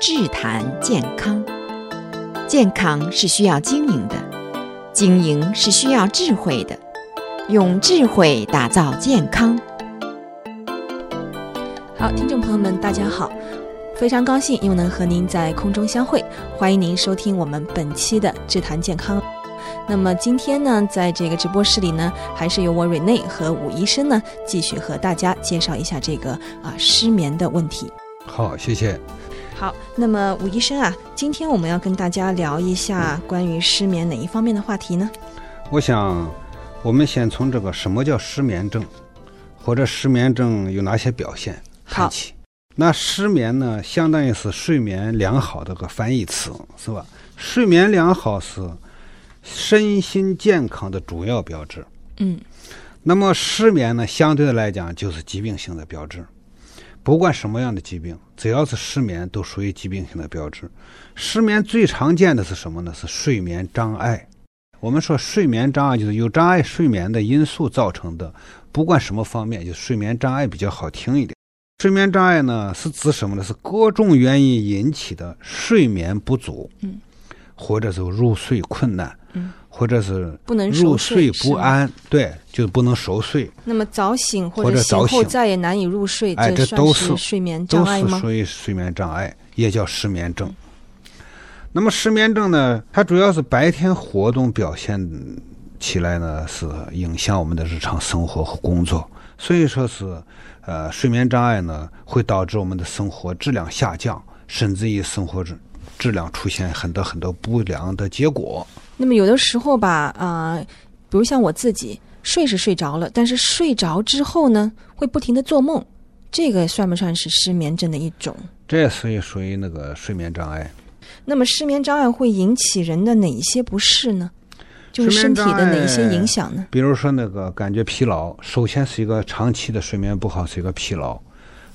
智谈健康，健康是需要经营的，经营是需要智慧的，用智慧打造健康。好，听众朋友们，大家好，非常高兴又能和您在空中相会，欢迎您收听我们本期的智谈健康。那么今天呢，在这个直播室里呢，还是由我瑞内和武医生呢，继续和大家介绍一下这个啊失眠的问题。好，谢谢。好，那么吴医生啊，今天我们要跟大家聊一下关于失眠哪一方面的话题呢？我想，我们先从这个什么叫失眠症，或者失眠症有哪些表现谈起。那失眠呢，相当于是睡眠良好的个翻译词，是吧？睡眠良好是。身心健康的主要标志。嗯，那么失眠呢，相对的来讲就是疾病性的标志。不管什么样的疾病，只要是失眠，都属于疾病性的标志。失眠最常见的是什么呢？是睡眠障碍。我们说睡眠障碍就是有障碍睡眠的因素造成的，不管什么方面，就睡眠障碍比较好听一点。睡眠障碍呢，是指什么呢？是各种原因引起的睡眠不足。嗯。或者是入睡困难，嗯，或者是不能入睡不安，对，就是不能熟睡。那么早醒或者醒后再也难以入睡，哎，这都是睡眠障碍吗？都是属于睡眠障碍，也叫失眠症。那么失眠症呢，它主要是白天活动表现起来呢，是影响我们的日常生活和工作，所以说是，呃，睡眠障碍呢，会导致我们的生活质量下降，甚至于生活质。量出现很多很多不良的结果。那么有的时候吧，啊、呃，比如像我自己睡是睡着了，但是睡着之后呢，会不停的做梦，这个算不算是失眠症的一种？这也属于属于那个睡眠障碍。那么失眠障碍会引起人的哪一些不适呢？就是身体的哪一些影响呢？比如说那个感觉疲劳，首先是一个长期的睡眠不好，是一个疲劳。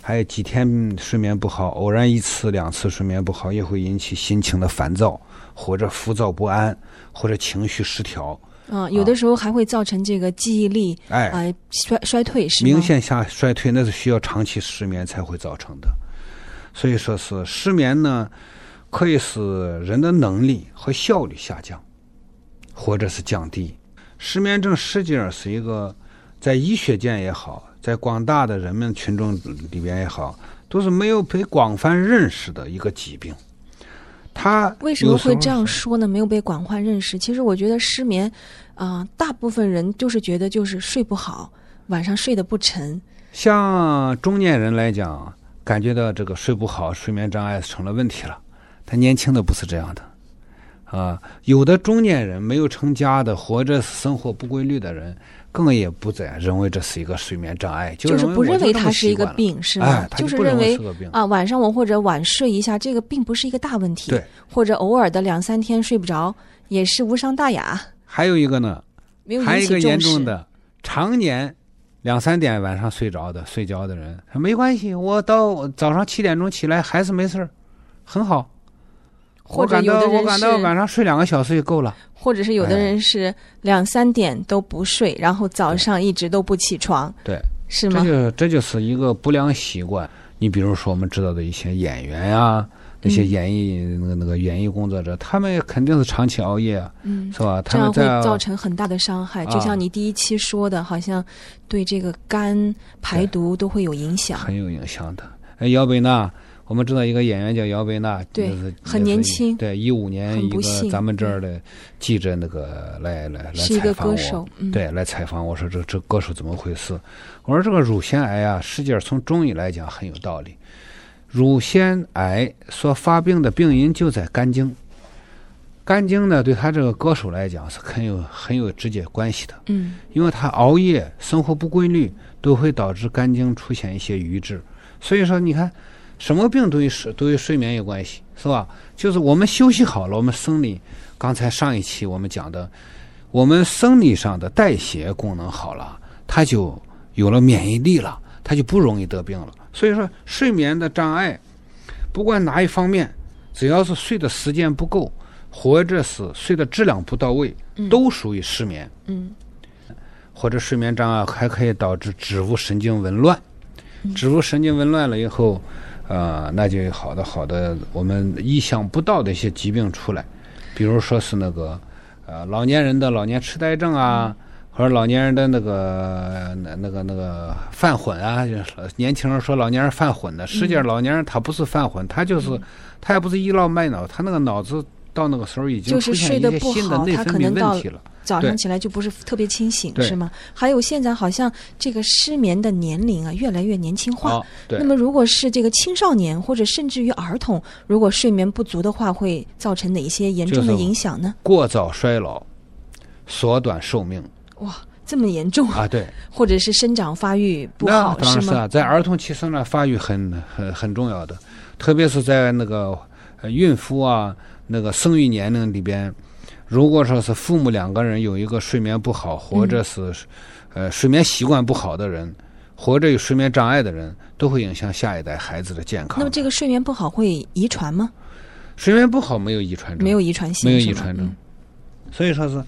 还有几天睡眠不好，偶然一次两次睡眠不好，也会引起心情的烦躁，或者浮躁不安，或者情绪失调。嗯，有的时候还会造成这个记忆力哎、呃、衰衰退，是吗？明显下衰退，那是需要长期失眠才会造成的。所以说是失眠呢，可以使人的能力和效率下降，或者是降低。失眠症实际上是一个在医学界也好。在广大的人民群众里边也好，都是没有被广泛认识的一个疾病。他为什么会这样说呢？没有被广泛认识。其实我觉得失眠，啊、呃，大部分人就是觉得就是睡不好，晚上睡得不沉。像中年人来讲，感觉到这个睡不好，睡眠障碍成了问题了。他年轻的不是这样的，啊，有的中年人没有成家的，活着生活不规律的人。更也不再认为这是一个睡眠障碍，就是不认为它是一个病，是吗？哎、就，就是认为啊，晚上我或者晚睡一下，这个并不是一个大问题。对，或者偶尔的两三天睡不着，也是无伤大雅。还有一个呢，还有一个严重的，常年两三点晚上睡着的睡觉的人，没关系，我到早上七点钟起来还是没事儿，很好。或者有的人是我感到晚上睡两个小时就够了，或者是有的人是两三点都不睡，哎、然后早上一直都不起床，对，是吗？这就这就是一个不良习惯。你比如说我们知道的一些演员呀、啊，那些演艺、嗯、那个那个演艺工作者，他们肯定是长期熬夜，嗯，是吧？他们这样会造成很大的伤害，啊、就像你第一期说的，好像对这个肝排毒都会有影响，很有影响的。哎，姚贝娜。我们知道一个演员叫姚贝娜，对，就是、很年轻。对，一五年一个咱们这儿的记者那个来来来采访我，嗯、对，来采访我说这这歌手怎么回事？我说这个乳腺癌啊，实际上从中医来讲很有道理。乳腺癌所发病的病因就在肝经，肝经呢对他这个歌手来讲是很有很有直接关系的。嗯，因为他熬夜、生活不规律，都会导致肝经出现一些瘀滞。所以说，你看。什么病都与睡都与睡眠有关系，是吧？就是我们休息好了，我们生理，刚才上一期我们讲的，我们生理上的代谢功能好了，它就有了免疫力了，它就不容易得病了。所以说，睡眠的障碍，不管哪一方面，只要是睡的时间不够，或者是睡的质量不到位，都属于失眠。嗯。或者睡眠障碍还可以导致植物神经紊乱，植物神经紊乱了以后。呃，那就好的好的我们意想不到的一些疾病出来，比如说是那个呃老年人的老年痴呆症啊，或者老年人的那个那那个那个犯混啊，就是年轻人说老年人犯混的，实际上老年人他不是犯混，他就是他也不是倚老卖老，他那个脑子到那个时候已经出现一些新的内分泌问题了。早上起来就不是特别清醒，是吗？还有现在好像这个失眠的年龄啊越来越年轻化。那么如果是这个青少年或者甚至于儿童，如果睡眠不足的话，会造成哪一些严重的影响呢？过早衰老，缩短寿命哇，这么严重啊！对，或者是生长发育不好，是吗？当然是啊，在儿童期生长发育很很很重要的，特别是在那个呃孕妇啊那个生育年龄里边。如果说是父母两个人有一个睡眠不好，或者是，呃，睡眠习惯不好的人，或者有睡眠障碍的人，都会影响下一代孩子的健康。那么这个睡眠不好会遗传吗？睡眠不好没有遗传症，没有遗传性，没有遗传症。嗯、所以说是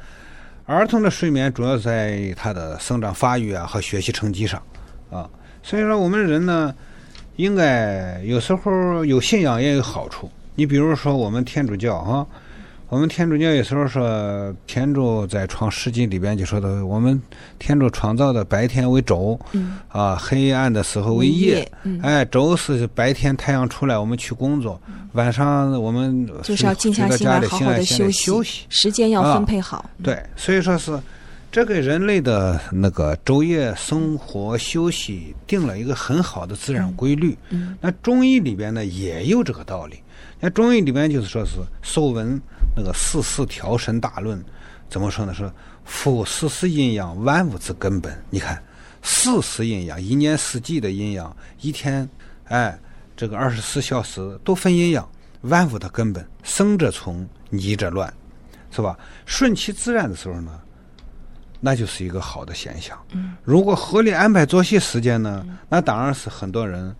儿童的睡眠主要在他的生长发育啊和学习成绩上啊。所以说我们人呢，应该有时候有信仰也有好处。你比如说我们天主教啊。我们天主教有时候说，天主在创世纪里边就说的，我们天主创造的白天为昼，嗯、啊，黑暗的时候为夜。哎，昼是白天太阳出来我们去工作，嗯、晚上我们就是要静下心来好好的休息，休息时间要分配好。啊、对，所以说是这给人类的那个昼夜生活休息定了一个很好的自然规律。那中医里边呢也有这个道理。那中医里边就是说是《受文》那个《四四调神大论》，怎么说呢？说夫四时阴阳，万物之根本。你看，四时阴阳，一年四季的阴阳，一天，哎，这个二十四小时都分阴阳，万物的根本，生者从，逆者乱，是吧？顺其自然的时候呢，那就是一个好的现象。嗯如果合理安排作息时间呢，那当然是很多人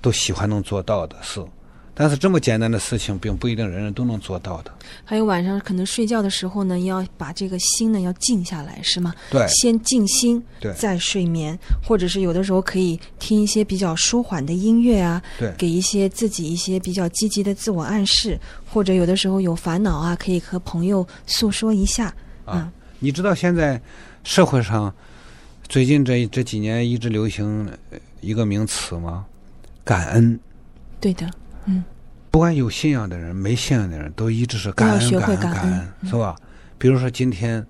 都喜欢能做到的事。但是这么简单的事情，并不一定人人都能做到的。还有晚上可能睡觉的时候呢，要把这个心呢要静下来，是吗？对，先静心，对，再睡眠，或者是有的时候可以听一些比较舒缓的音乐啊，对，给一些自己一些比较积极的自我暗示，或者有的时候有烦恼啊，可以和朋友诉说一下。啊，嗯，你知道现在社会上最近这这几年一直流行一个名词吗？感恩。对的。嗯，不管有信仰的人、没信仰的人，都一直是感恩、感恩、感恩，是吧？比如说今天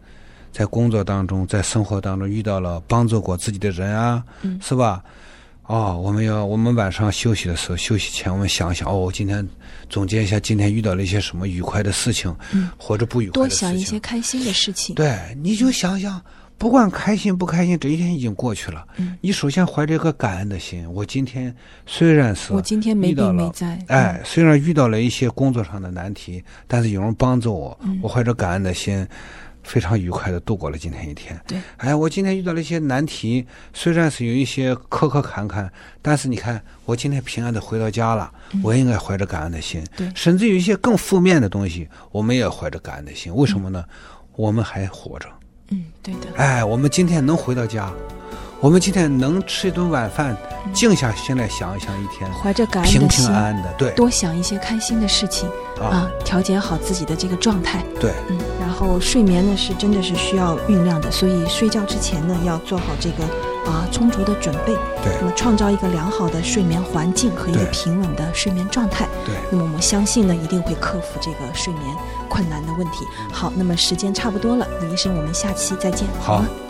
在工作当中、在生活当中遇到了帮助过自己的人啊，嗯、是吧？哦，我们要我们晚上休息的时候，休息前我们想想，哦，我今天总结一下今天遇到了一些什么愉快的事情，嗯、或者不愉快的事情，多想一些开心的事情。对，你就想想。不管开心不开心，这一天已经过去了。嗯，你首先怀着一个感恩的心。我今天虽然是我今天没病没灾，哎，虽然遇到了一些工作上的难题，但是有人帮助我，嗯、我怀着感恩的心，非常愉快的度过了今天一天。对，哎，我今天遇到了一些难题，虽然是有一些磕磕坎坎，但是你看，我今天平安的回到家了，嗯、我应该怀着感恩的心。对，甚至有一些更负面的东西，我们也怀着感恩的心。为什么呢？嗯、我们还活着。嗯，对的。哎，我们今天能回到家，我们今天能吃一顿晚饭，静下心来想一想一天，怀着感恩的心，平平安安的，对，多想一些开心的事情啊，啊，调节好自己的这个状态。对，嗯，然后睡眠呢是真的是需要酝酿的，所以睡觉之前呢要做好这个啊充足的准备。对，那么创造一个良好的睡眠环境和一个平稳的睡眠状态。对，那么我们相信呢一定会克服这个睡眠困难的问题。好，那么时间差不多了，李医生，我们下期再见。好。好